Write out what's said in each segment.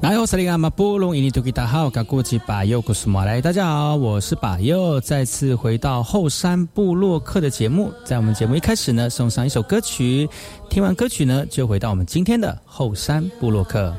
来，我是那个马布隆伊尼图吉达号，噶过去把右古苏马来。大家好，我是把右，再次回到后山部落客的节目。在我们节目一开始呢，送上一首歌曲，听完歌曲呢，就回到我们今天的后山部落客。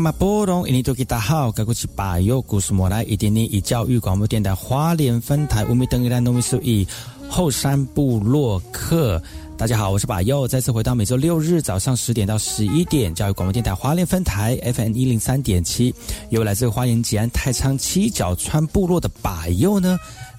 嘛波动？印尼多吉大好，该过去把右故事莫来，一点点以教育广播电台花莲分台乌米登伊兰农民数以后山部落客。大家好，我是把右，再次回到每周六日早上十点到十一点，教育广播电台花莲分台 FM 一零三点七，由来自花莲吉安太仓七角川部落的把右呢。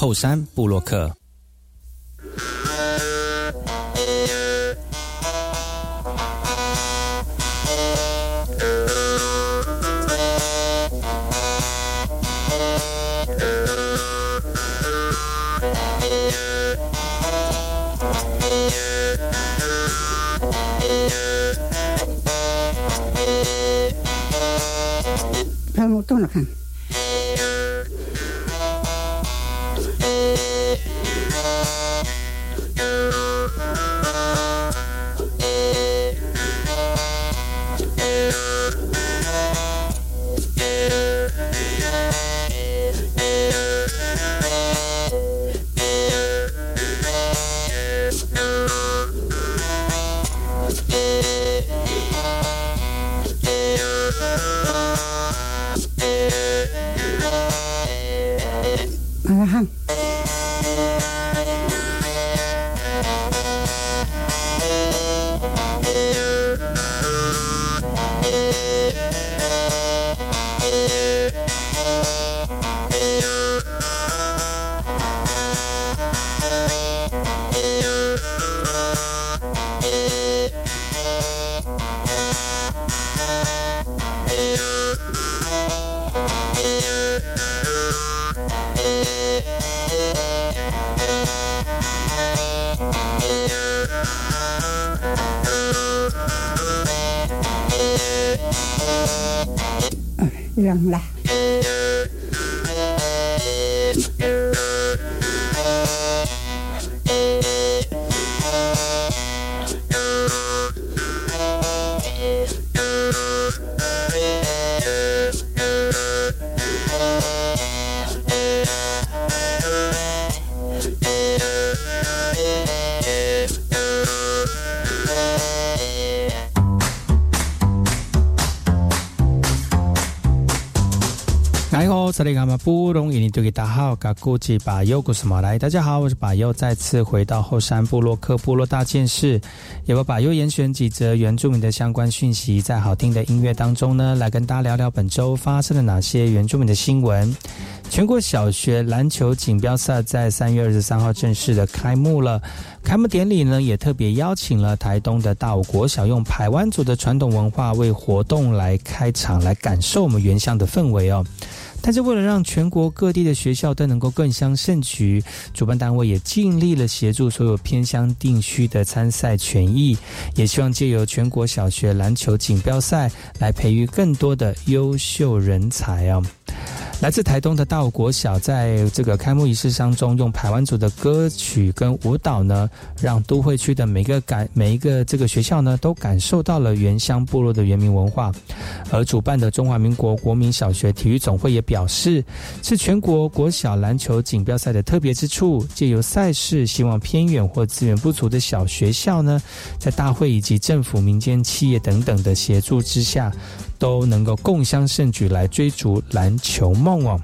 后山布洛克。看我动了看。大家好，我是巴尤，再次回到后山部落克部落大件事，也把巴尤严选几则原住民的相关讯息，在好听的音乐当中呢，来跟大家聊聊本周发生了哪些原住民的新闻。全国小学篮球锦标赛在三月二十三号正式的开幕了。开幕典礼呢，也特别邀请了台东的大武国小，用排湾族的传统文化为活动来开场，来感受我们原乡的氛围哦。但是为了让全国各地的学校都能够更相胜局，主办单位也尽力了协助所有偏乡地区的参赛权益，也希望借由全国小学篮球锦标赛来培育更多的优秀人才啊。来自台东的大国小，在这个开幕仪式当中，用台湾族的歌曲跟舞蹈呢，让都会区的每个感每一个这个学校呢，都感受到了原乡部落的原民文化。而主办的中华民国国民小学体育总会也表示，是全国国小篮球锦标赛的特别之处，借由赛事，希望偏远或资源不足的小学校呢，在大会以及政府、民间企业等等的协助之下。都能够共襄盛举来追逐篮球梦哦。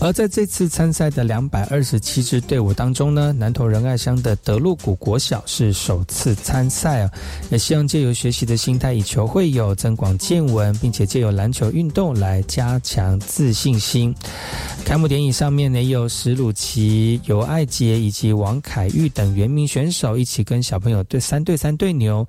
而在这次参赛的两百二十七支队伍当中呢，南投仁爱乡的德路谷国小是首次参赛啊，也希望借由学习的心态，以球会友，增广见闻，并且借由篮球运动来加强自信心。开幕典礼上面呢，有史鲁奇、尤爱杰以及王凯玉等原名选手一起跟小朋友对三对三对牛，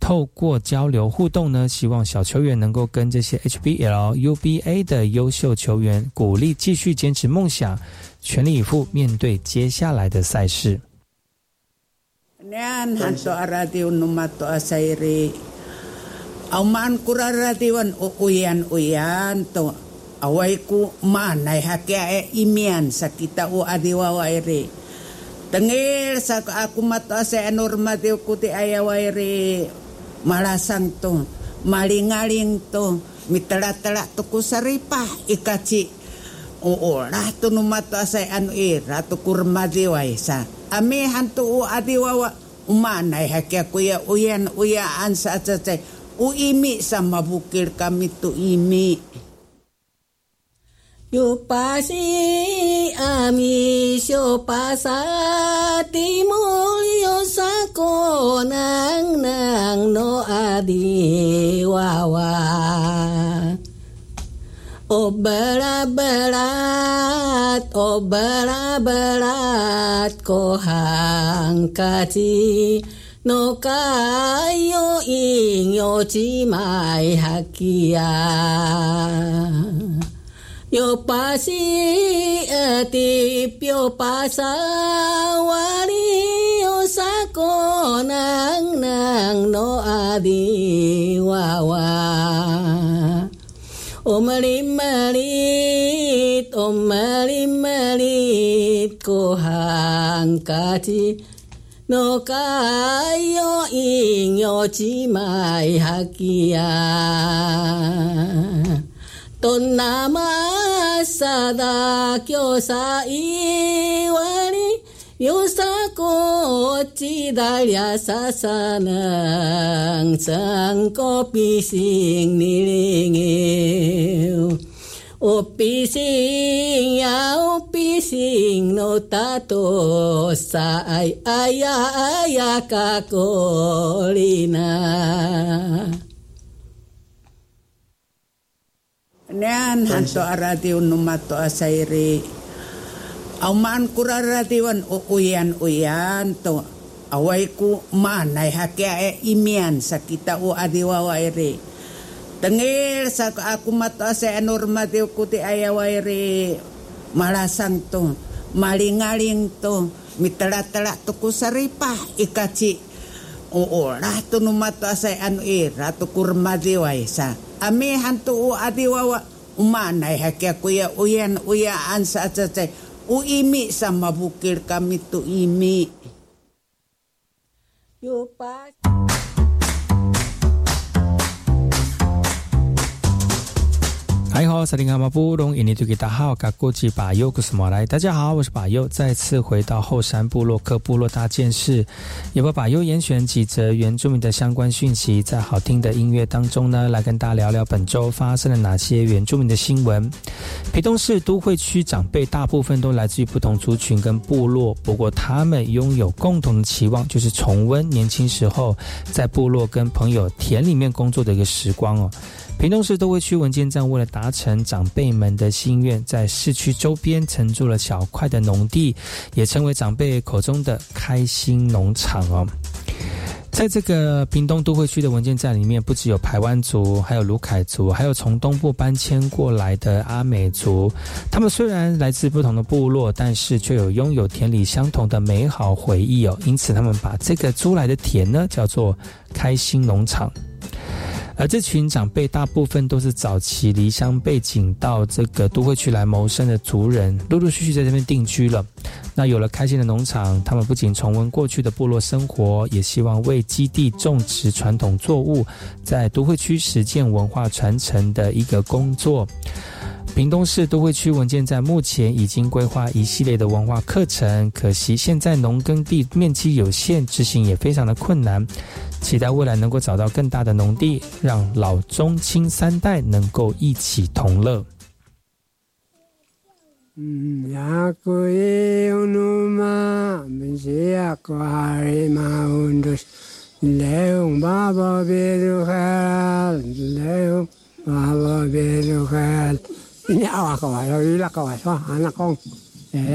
透过交流互动呢，希望小球员能够跟这些 HBL、UBA 的优秀球员鼓励继续坚持梦想，全力以赴面对接下来的赛事。Tengil sa aku mata sa normatif kuti ayawa iri malasang to malingaling to mitala-tala to kusaripa ikaci Oo, rato no mata sa ano eh, rato kurmadi wa isa. Ame hantu u adi umanai umanay hakia kuya uyan uyaan sa atsatay. Uimi sa mabukir kami tu imi. Yupasi ami syopasati sa sakonang nang no adi wawa. Oh berat-berat, oh berat-berat ko hang kaci no kayo inyo cimai hakia. Yo pasi etip yo pasawari yo sako nang no adi wawa. Omali malit, omali malit, ko hankati no kayo inyo chimay hakia. Tonama sada kyo sa iwari, yosa kocci dalia sasanang sang kopi sing nilingi. Upising ya upising no tato sa ay aya aya kakolina. Nean hanto arati unumato asairi. Auman kuraratiwan uyan uyan to. Away ku manay hakya e imian sa kita o adiwawa ere. Tengil sa aku mata sa normative ko ti ayawa ere malasang to malingaling to mitala-tala to ko saripa ikachi oo rato no mata sa ano e rato kurmadiway sa ami hanto o adiwawa umanay hakya kuya uyan uyaan sa atsatay uimi sama bukir kami tu imi. Yo pas. 嗨好，萨丁卡马布隆印尼图吉达好，嘎过吉巴尤古斯马来，大家好，我是巴尤，再次回到后山部落克部落大件事，也把巴尤严选几则原住民的相关讯息，在好听的音乐当中呢，来跟大家聊聊本周发生了哪些原住民的新闻。屏东市都会区长辈大部分都来自于不同族群跟部落，不过他们拥有共同的期望，就是重温年轻时候在部落跟朋友田里面工作的一个时光哦。屏东市都会区文件站为了达成长辈们的心愿，在市区周边承租了小块的农地，也成为长辈口中的开心农场哦。在这个屏东都会区的文件站里面，不只有排湾族，还有卢凯族，还有从东部搬迁过来的阿美族。他们虽然来自不同的部落，但是却有拥有田里相同的美好回忆哦。因此，他们把这个租来的田呢，叫做开心农场。而这群长辈大部分都是早期离乡背景到这个都会区来谋生的族人，陆陆续续在这边定居了。那有了开心的农场，他们不仅重温过去的部落生活，也希望为基地种植传统作物，在都会区实践文化传承的一个工作。屏东市都会区文件站目前已经规划一系列的文化课程，可惜现在农耕地面积有限，执行也非常的困难。期待未来能够找到更大的农地，让老中青三代能够一起同乐。嗯，呀，可以用努嘛，没事呀，可还嘛运动，来用爸爸别如海，来用爸爸别如海。ini awak kau ada ila kau so anak kong eh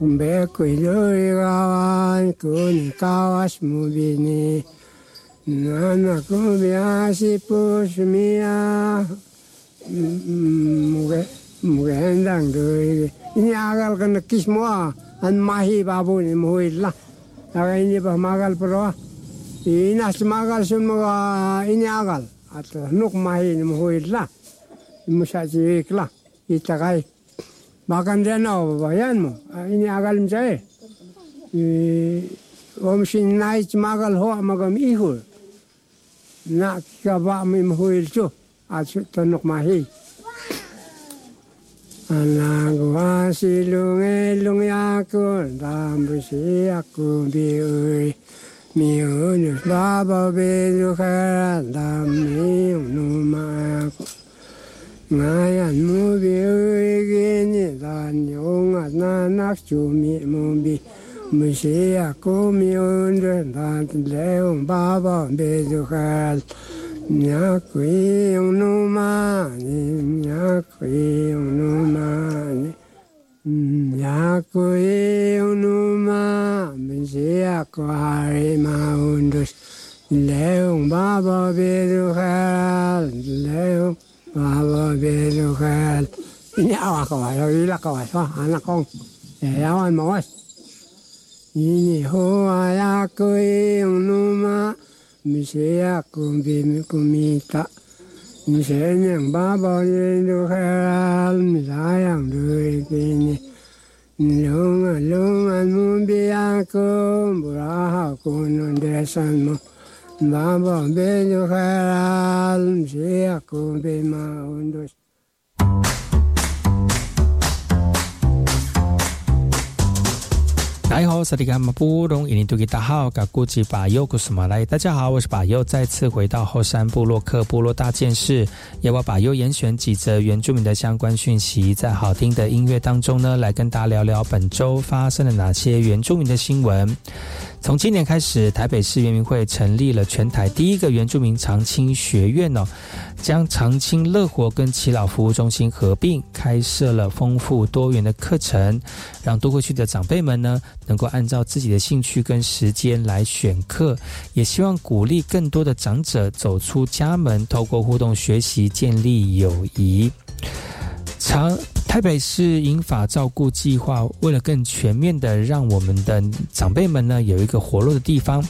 un beco y gaban con cawas mubini nana kubia si pus mia muge mugendang doi ini agal kan semua an mahi babu ni lah, aga ini bah magal pro ini as magal semua ini agal atau nuk mahi ni muilla musaji ikla itagai माकमजा नभयो भएन म यिनी आगलम चाहिँ ओमसिन नाइच मागल हो मगम इ हो ना कबा मिम होइल चो आज तनुक माही Anangwa si lunge lunge aku dambu si aku bi ui mi unus baba bi lukha dam mi unuma aku ngaya nubi uigini dani unga nanak chumi mumbi mushiya kumi undre dant leung baba bezu khal nyakui unumani nyakui unumani nyakui unuma mushiya kuhari maundus leung baba bezu khal leung và về được nhau à cõi rồi là cõi thôi anh là con để áo anh mỗi nhìn hồ à cười nó ma mình sẽ cùng bị mình cùng mình ta mình sẽ nhận ba bao nhiêu được hay mình đã nhận được cái này lương lương anh muốn biết anh cũng bữa học cũng nên để sang mà 大家好，萨利卡马布隆伊尼图吉达好，嘎古吉巴尤古斯马来。大家好，我是巴尤，再次回到后山部落克部落大件事，要我巴尤严选几则原住民的相关讯息，在好听的音乐当中呢，来跟大家聊聊本周发生了哪些原住民的新闻。从今年开始，台北市原民会成立了全台第一个原住民长青学院哦，将长青乐活跟耆老服务中心合并，开设了丰富多元的课程，让多过去的长辈们呢，能够按照自己的兴趣跟时间来选课，也希望鼓励更多的长者走出家门，透过互动学习建立友谊。长台北市银法照顾计划，为了更全面的让我们的长辈们呢有一个活络的地方，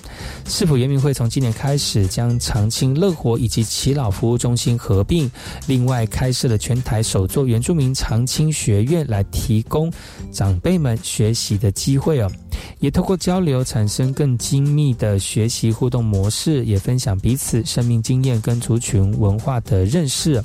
市府原民会从今年开始将长青乐活以及耆老服务中心合并，另外开设了全台首座原住民长青学院，来提供长辈们学习的机会哦，也透过交流产生更精密的学习互动模式，也分享彼此生命经验跟族群文化的认识。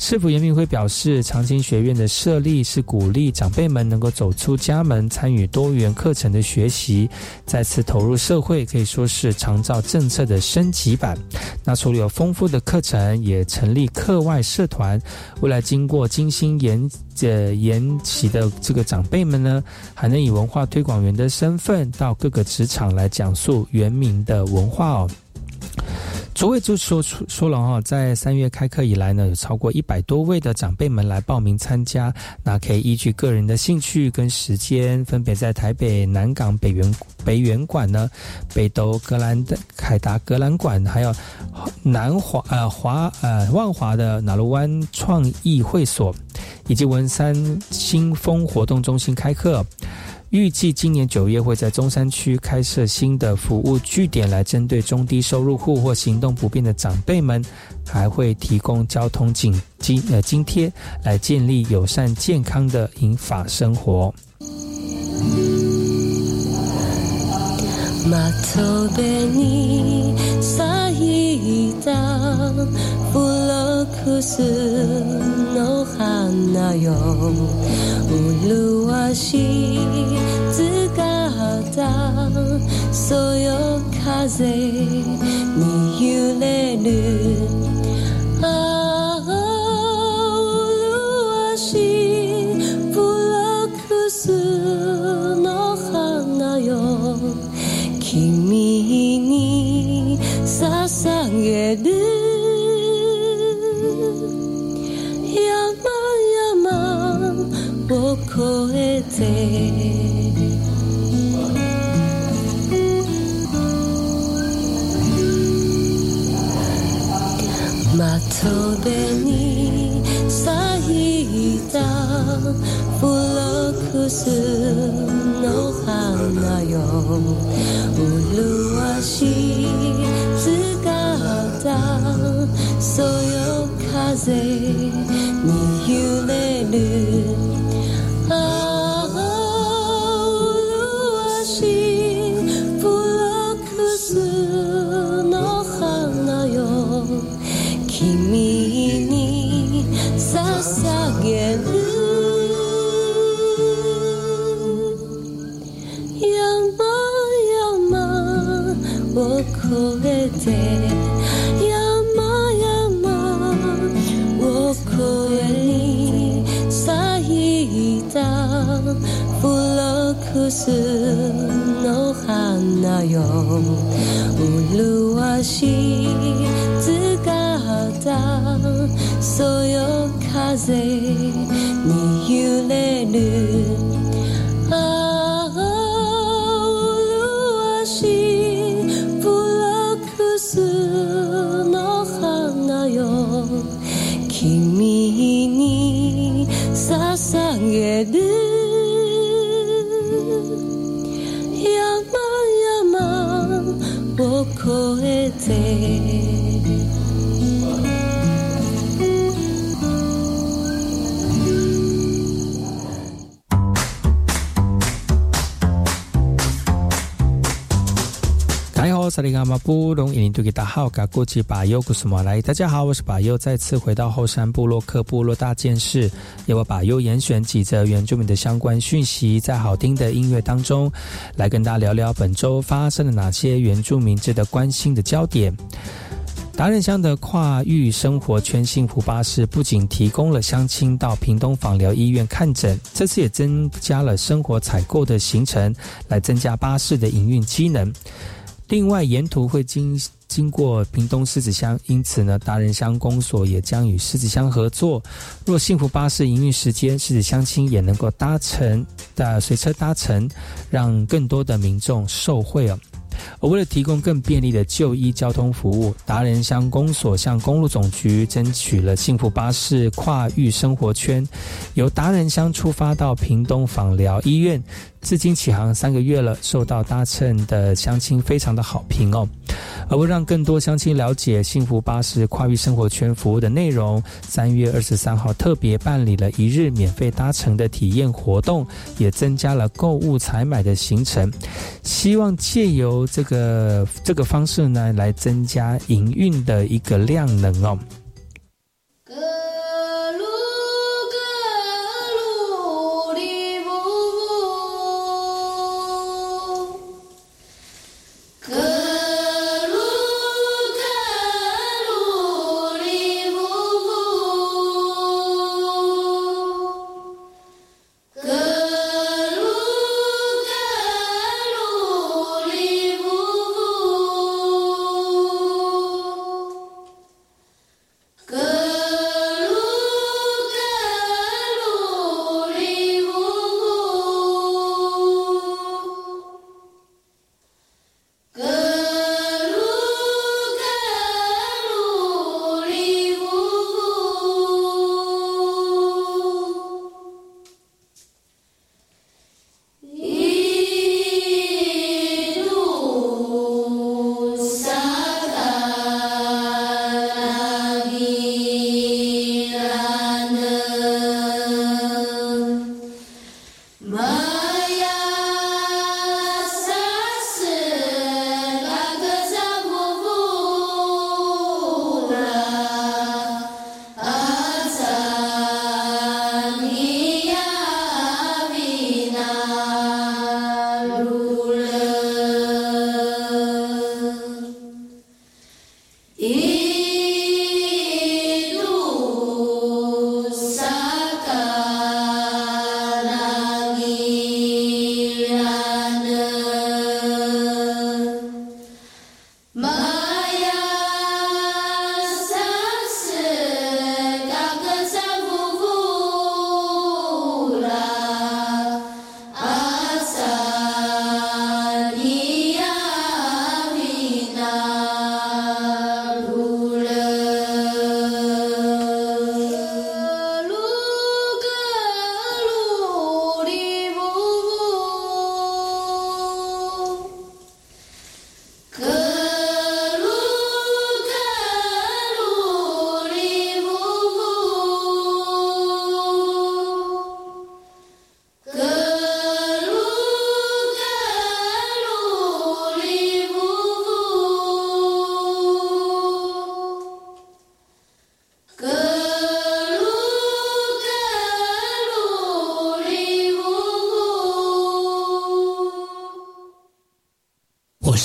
市府严明辉表示，长青学院的设立是鼓励长辈们能够走出家门，参与多元课程的学习，再次投入社会，可以说是长照政策的升级版。那除了有丰富的课程，也成立课外社团，未来经过精心研呃研习的这个长辈们呢，还能以文化推广员的身份到各个职场来讲述原民的文化哦。卓伟就说说了哈，在三月开课以来呢，有超过一百多位的长辈们来报名参加。那可以依据个人的兴趣跟时间，分别在台北南港北园北园馆呢、北斗格兰的凯达格兰馆，还有南华呃华呃万华的纳罗湾创意会所，以及文山新丰活动中心开课。预计今年九月会在中山区开设新的服务据点，来针对中低收入户或行动不便的长辈们，还会提供交通津津呃津贴，来建立友善健康的银法生活。の花よ。麗しい姿そよ風に揺れる。ああ麗しいスの花よ。麗しい姿そよ風君に捧げる。大家好，我是巴尤，再次回到后山部落克部落大件事，由我巴尤严选几则原住民的相关讯息，在好听的音乐当中，来跟大家聊聊本周发生了哪些原住民值得关心的焦点。达人乡的跨域生活圈幸福巴士不仅提供了乡亲到屏东访疗医院看诊，这次也增加了生活采购的行程，来增加巴士的营运机能。另外，沿途会经经过屏东狮子乡，因此呢，达人乡公所也将与狮子乡合作。若幸福巴士营运时间，狮子乡亲也能够搭乘的随车搭乘，让更多的民众受惠哦。而为了提供更便利的就医交通服务，达人乡公所向公路总局争取了幸福巴士跨域生活圈，由达人乡出发到屏东访疗医院。至今起航三个月了，受到搭乘的乡亲非常的好评哦。而为让更多乡亲了解幸福巴士跨域生活圈服务的内容，三月二十三号特别办理了一日免费搭乘的体验活动，也增加了购物采买的行程，希望借由这个这个方式呢，来增加营运的一个量能哦。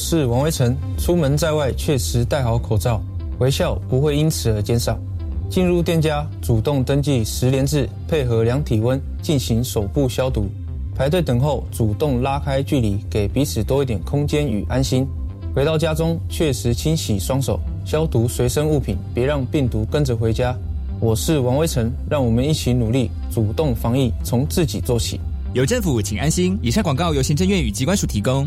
是王威成。出门在外，确实戴好口罩，微笑不会因此而减少。进入店家，主动登记十连制，配合量体温进行手部消毒。排队等候，主动拉开距离，给彼此多一点空间与安心。回到家中，确实清洗双手，消毒随身物品，别让病毒跟着回家。我是王威成，让我们一起努力，主动防疫，从自己做起。有政府，请安心。以上广告由行政院与机关署提供。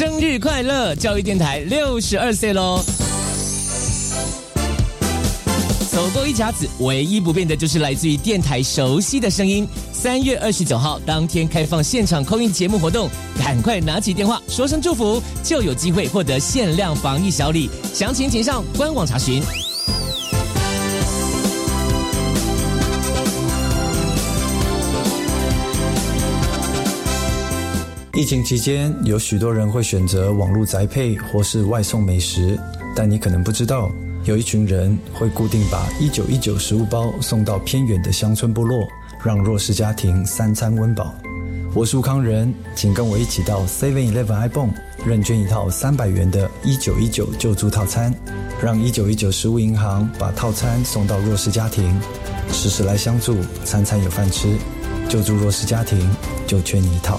生日快乐！教育电台六十二岁喽！走过一甲子，唯一不变的就是来自于电台熟悉的声音。三月二十九号当天开放现场空运节目活动，赶快拿起电话说声祝福，就有机会获得限量防疫小礼。详情请上官网查询。疫情期间，有许多人会选择网络宅配或是外送美食，但你可能不知道，有一群人会固定把一九一九食物包送到偏远的乡村部落，让弱势家庭三餐温饱。我是吴康仁，请跟我一起到 Seven Eleven iPhone 认捐一套三百元的一九一九救助套餐，让一九一九食物银行把套餐送到弱势家庭，时时来相助，餐餐有饭吃，救助弱势家庭就缺你一套。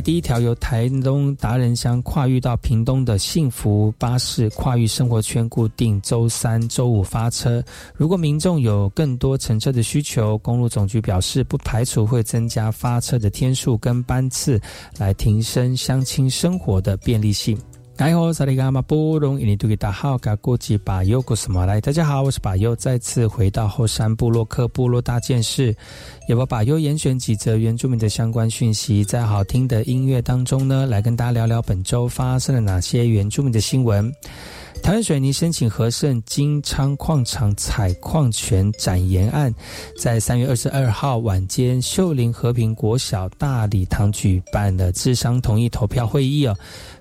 第一条由台东达人乡跨域到屏东的幸福巴士跨域生活圈，固定周三、周五发车。如果民众有更多乘车的需求，公路总局表示，不排除会增加发车的天数跟班次，来提升乡亲生活的便利性。大家好，我是巴优，再次回到后山部落克部落大件事，也把巴优严选几则原住民的相关讯息，在好听的音乐当中呢，来跟大家聊聊本周发生了哪些原住民的新闻。台湾水泥申请和盛金昌矿场采矿权展延案，在三月二十二号晚间，秀林和平国小大礼堂举办了智商同意投票会议哦。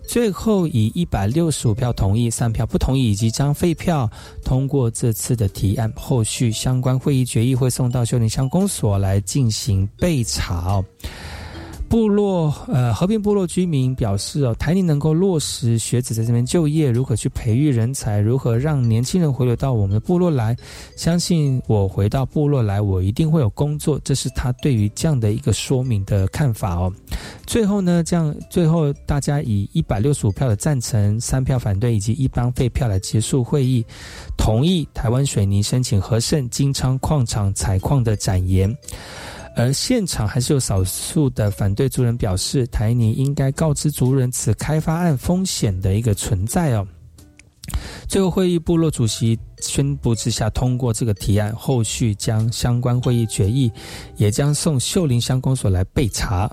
最后以一百六十五票同意、三票不同意以及将废票通过这次的提案。后续相关会议决议会送到秀林乡公所来进行备查。部落呃和平部落居民表示哦，台宁能够落实学子在这边就业，如何去培育人才，如何让年轻人回流到我们的部落来？相信我回到部落来，我一定会有工作。这是他对于这样的一个说明的看法哦。最后呢，这样最后大家以一百六十五票的赞成、三票反对以及一帮废票来结束会议，同意台湾水泥申请和盛金昌矿场采矿的展延。而现场还是有少数的反对族人表示，台泥应该告知族人此开发案风险的一个存在哦。最后会议部落主席宣布之下通过这个提案，后续将相关会议决议也将送秀林乡公所来备查。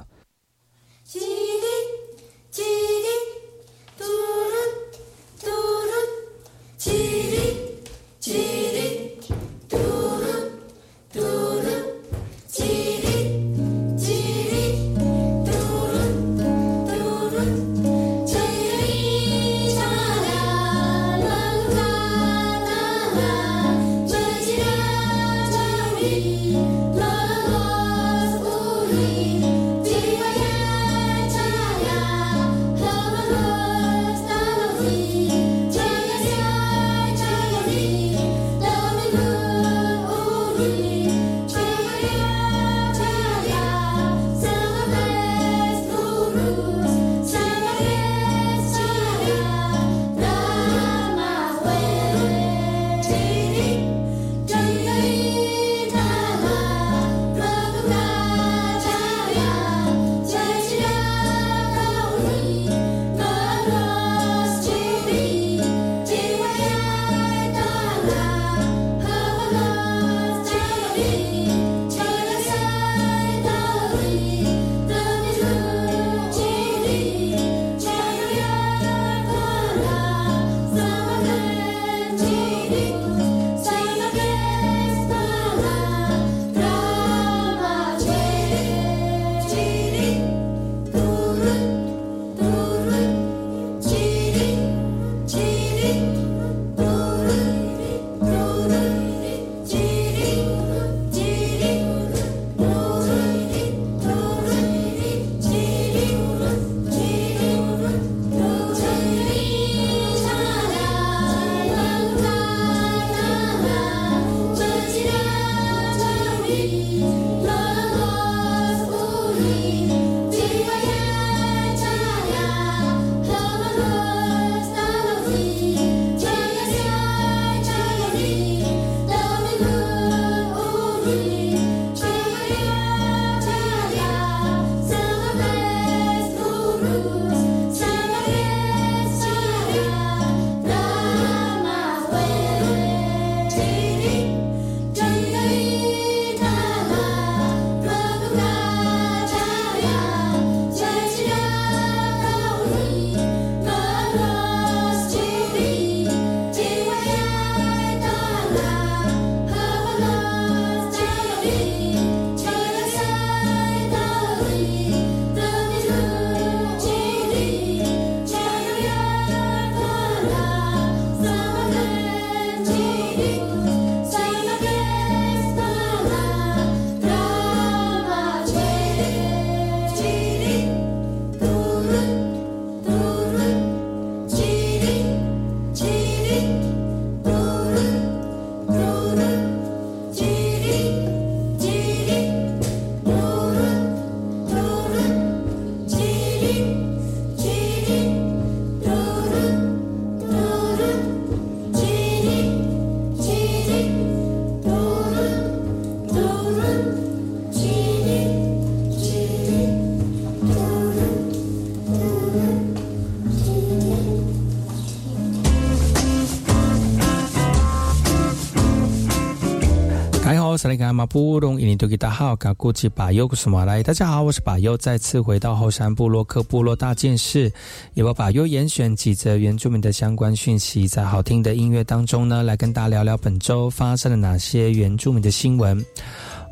萨利卡马布隆伊尼多吉达好，嘎古吉巴尤古什马来。大家好，我是巴尤，再次回到后山部落克部落大件事，也把巴尤严选几则原住民的相关讯息，在好听的音乐当中呢，来跟大家聊聊本周发生了哪些原住民的新闻。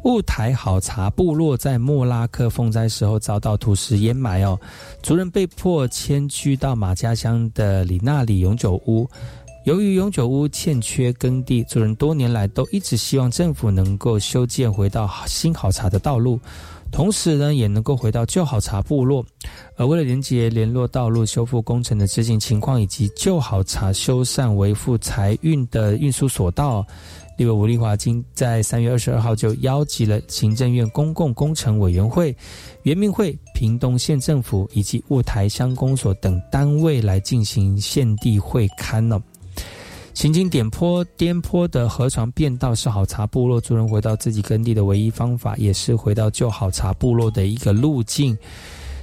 雾台好茶部落在莫拉克风灾时候遭到土石掩埋哦，族人被迫迁居到马家乡的里纳里永久屋。由于永久屋欠缺耕地，族人多年来都一直希望政府能够修建回到新好茶的道路，同时呢，也能够回到旧好茶部落。而为了连接联络道路修复工程的执行情况，以及旧好茶修缮维护财运的运输索道，立委吴立华今在三月二十二号就邀集了行政院公共工程委员会、原民会、屏东县政府以及雾台乡公所等单位来进行县地会勘呢。行经点坡、颠坡的河床变道是好茶部落族人回到自己耕地的唯一方法，也是回到旧好茶部落的一个路径。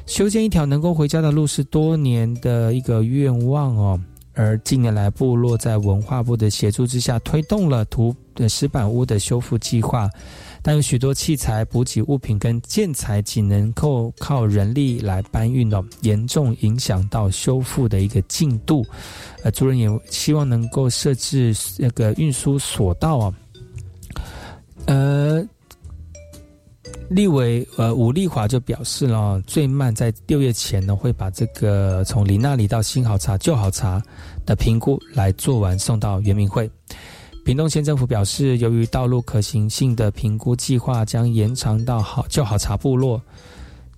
修建一条能够回家的路是多年的一个愿望哦。而近年来，部落在文化部的协助之下，推动了土石板屋的修复计划。但有许多器材、补给物品跟建材仅能够靠人力来搬运哦，严重影响到修复的一个进度。呃，族人也希望能够设置那个运输索道啊。呃，立委呃吴丽华就表示了，最慢在六月前呢，会把这个从林那里到新好茶、旧好茶的评估来做完，送到原民会。屏东县政府表示，由于道路可行性的评估计划将延长到好旧好茶部落，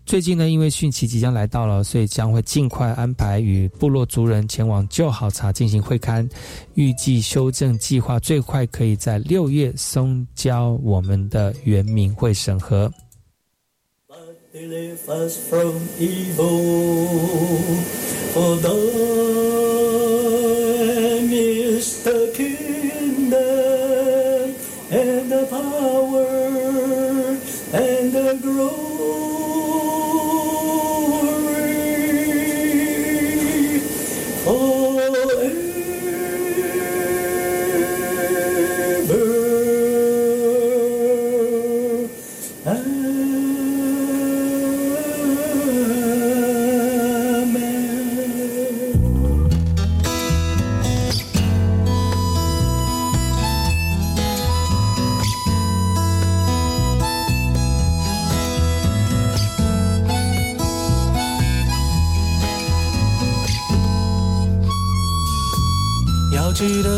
最近呢，因为汛期即将来到了，所以将会尽快安排与部落族人前往旧好茶进行会勘，预计修正计划最快可以在六月送交我们的原民会审核。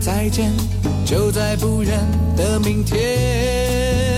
再见就在不远的明天。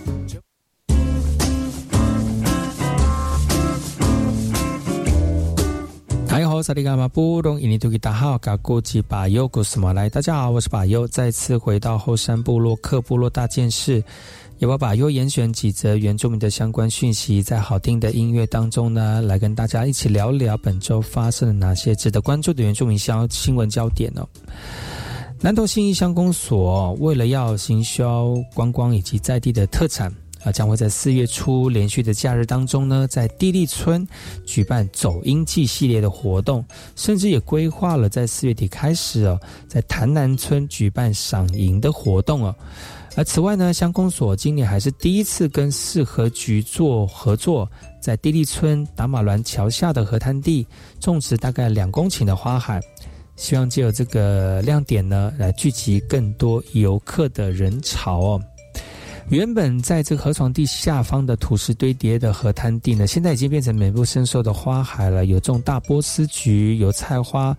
萨利嘎马布隆伊尼图吉达好，嘎古吉巴尤古斯马来。大家好，我是巴尤，再次回到后山部落克部落大件事，也把巴尤严选几则原住民的相关讯息，在好听的音乐当中呢，来跟大家一起聊聊本周发生了哪些值得关注的原住民消新闻焦点呢？南投信义乡公所为了要行销观光以及在地的特产。啊，将会在四月初连续的假日当中呢，在地利村举办走音季系列的活动，甚至也规划了在四月底开始哦，在潭南村举办赏银的活动哦。而此外呢，乡公所今年还是第一次跟四合局做合作，在地利村达马峦桥下的河滩地种植大概两公顷的花海，希望借由这个亮点呢，来聚集更多游客的人潮哦。原本在这个河床地下方的土石堆叠的河滩地呢，现在已经变成美不胜收的花海了，有种大波斯菊、油菜花、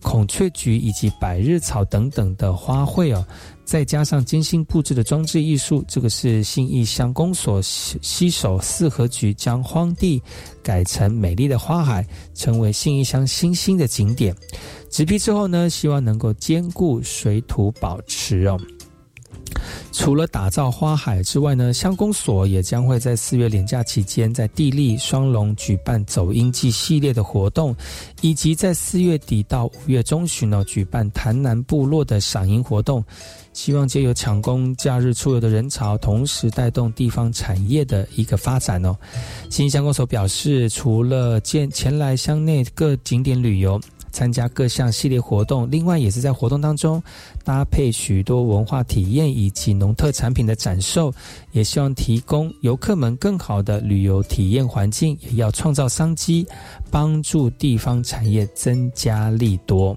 孔雀菊以及百日草等等的花卉哦。再加上精心布置的装置艺术，这个是信义乡公所携手四合局将荒地改成美丽的花海，成为信义乡新兴的景点。植批之后呢，希望能够兼顾水土保持哦。除了打造花海之外呢，乡公所也将会在四月连假期间，在地利双龙举办走音季系列的活动，以及在四月底到五月中旬呢，举办潭南部落的赏樱活动。希望借由抢攻假日出游的人潮，同时带动地方产业的一个发展哦。新乡公所表示，除了见前来乡内各景点旅游。参加各项系列活动，另外也是在活动当中搭配许多文化体验以及农特产品的展售，也希望提供游客们更好的旅游体验环境，也要创造商机，帮助地方产业增加利多。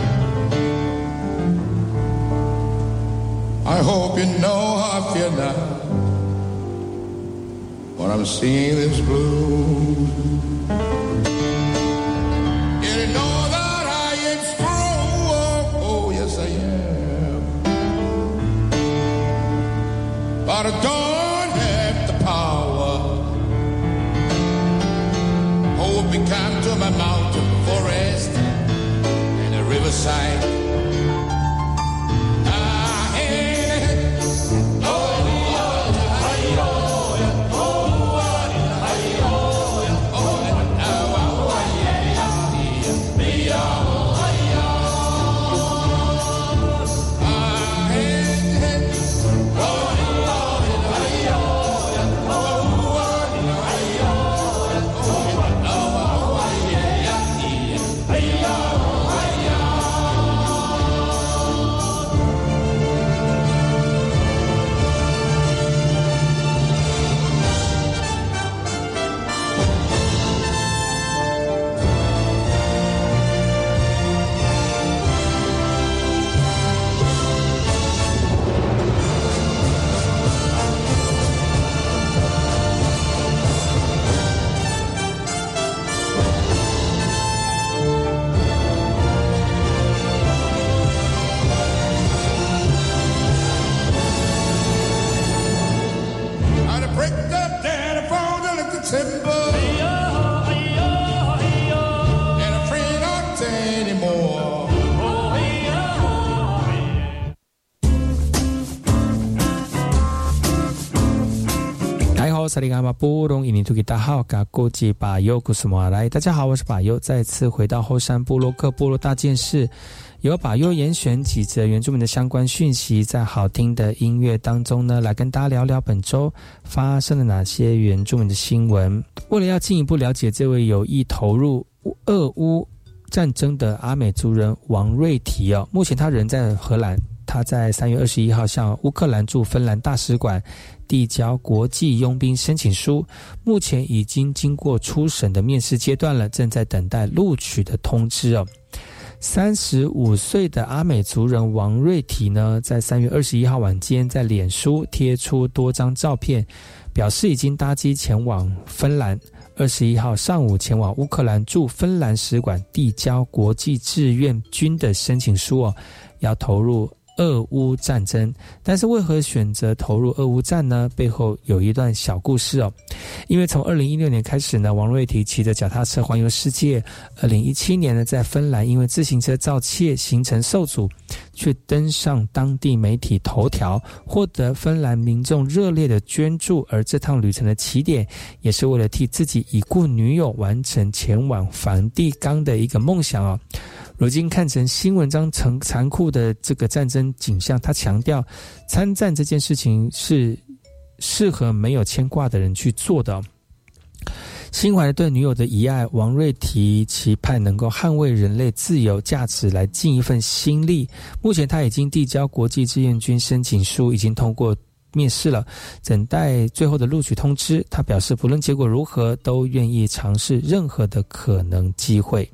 I hope you know how I feel now when I'm seeing this blue. You know that I am strong. Oh, yes, I am. But I don't have the power. Hope Oh, become to my mountain forest and the riverside. 萨利伽马布隆伊尼图吉大号嘎古吉巴尤古斯莫来，大家好，我是巴尤，再次回到后山部落克部落大件事，由巴尤严选几则原住民的相关讯息，在好听的音乐当中呢，来跟大家聊聊本周发生了哪些原住民的新闻。为了要进一步了解这位有意投入俄乌战争的阿美族人王瑞提哦，目前他人在荷兰。他在三月二十一号向乌克兰驻芬兰大使馆递交国际佣兵申请书，目前已经经过初审的面试阶段了，正在等待录取的通知哦。三十五岁的阿美族人王瑞提呢，在三月二十一号晚间在脸书贴出多张照片，表示已经搭机前往芬兰。二十一号上午前往乌克兰驻芬兰使馆递交国际志愿军的申请书哦，要投入。俄乌战争，但是为何选择投入俄乌战呢？背后有一段小故事哦。因为从二零一六年开始呢，王瑞提骑着脚踏车环游世界。二零一七年呢，在芬兰因为自行车盗窃行程受阻，却登上当地媒体头条，获得芬兰民众热烈的捐助。而这趟旅程的起点，也是为了替自己已故女友完成前往梵蒂冈的一个梦想哦。如今看成新文章残残酷的这个战争景象，他强调参战这件事情是适合没有牵挂的人去做的。心怀对女友的遗爱，王瑞提期盼能够捍卫人类自由价值来尽一份心力。目前他已经递交国际志愿军申请书，已经通过面试了，等待最后的录取通知。他表示，不论结果如何，都愿意尝试任何的可能机会。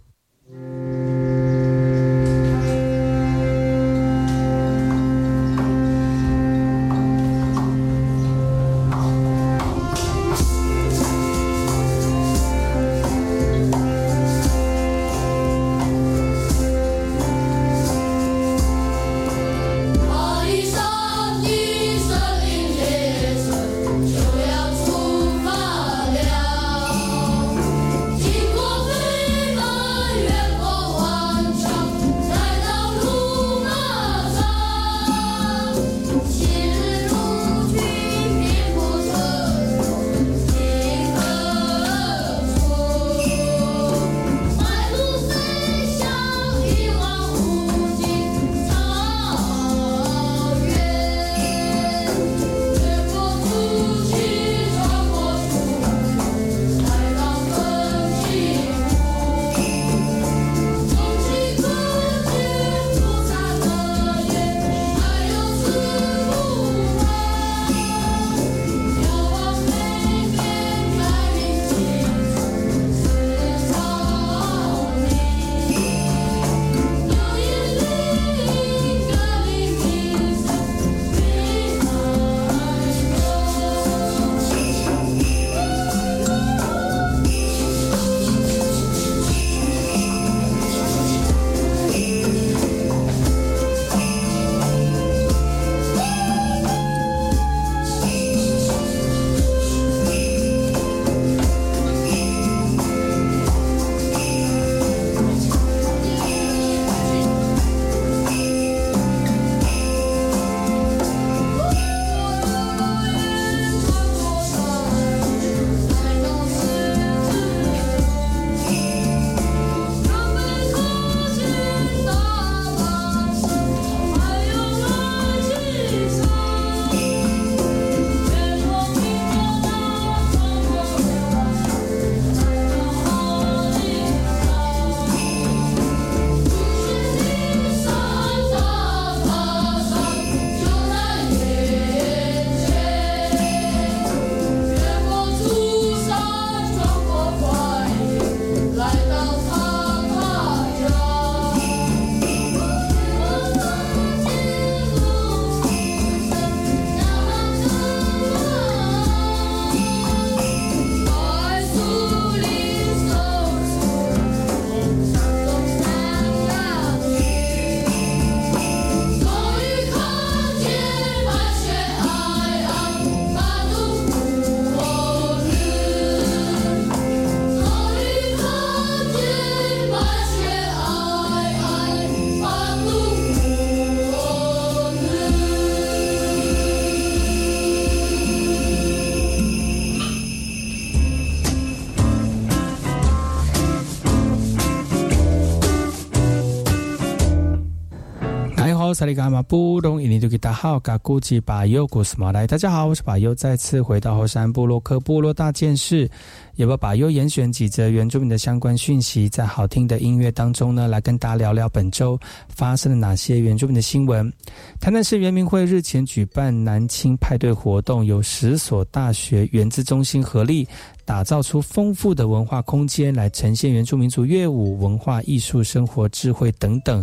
萨利伽马布隆伊尼多吉达好，嘎古吉巴尤古斯马来，大家好，我是巴尤，再次回到后山部落克部落大件事，也把巴尤严选几则原住民的相关讯息，在好听的音乐当中呢，来跟大家聊聊本周发生了哪些原住民的新闻。台南市原民会日前举办南青派对活动，由十所大学原资中心合力。打造出丰富的文化空间，来呈现原住民族乐舞、文化艺术、生活智慧等等，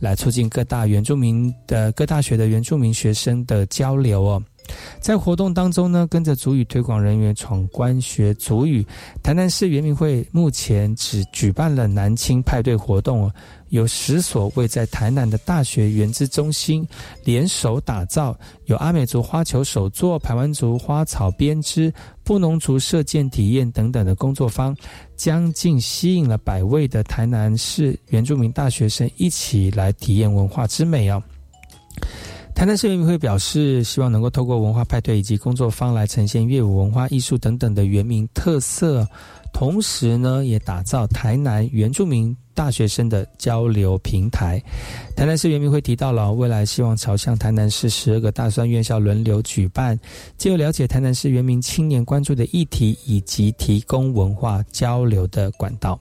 来促进各大原住民的各大学的原住民学生的交流哦。在活动当中呢，跟着族语推广人员闯关学族语。台南市原民会目前只举办了南青派对活动哦，有十所位在台南的大学原资中心联手打造，有阿美族花球手作、排湾族花草编织、布农族射箭体验等等的工作坊，将近吸引了百位的台南市原住民大学生一起来体验文化之美哦。台南市原民会表示，希望能够透过文化派对以及工作坊来呈现乐舞文化艺术等等的原民特色，同时呢，也打造台南原住民大学生的交流平台。台南市原民会提到了未来希望朝向台南市十二个大专院校轮流举办，借由了解台南市原民青年关注的议题，以及提供文化交流的管道。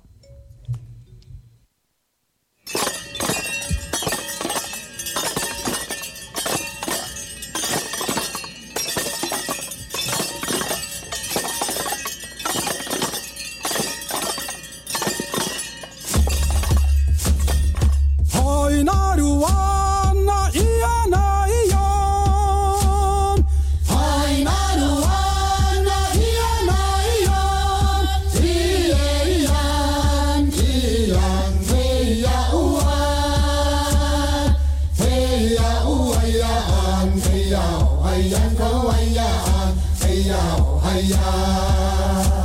Ah.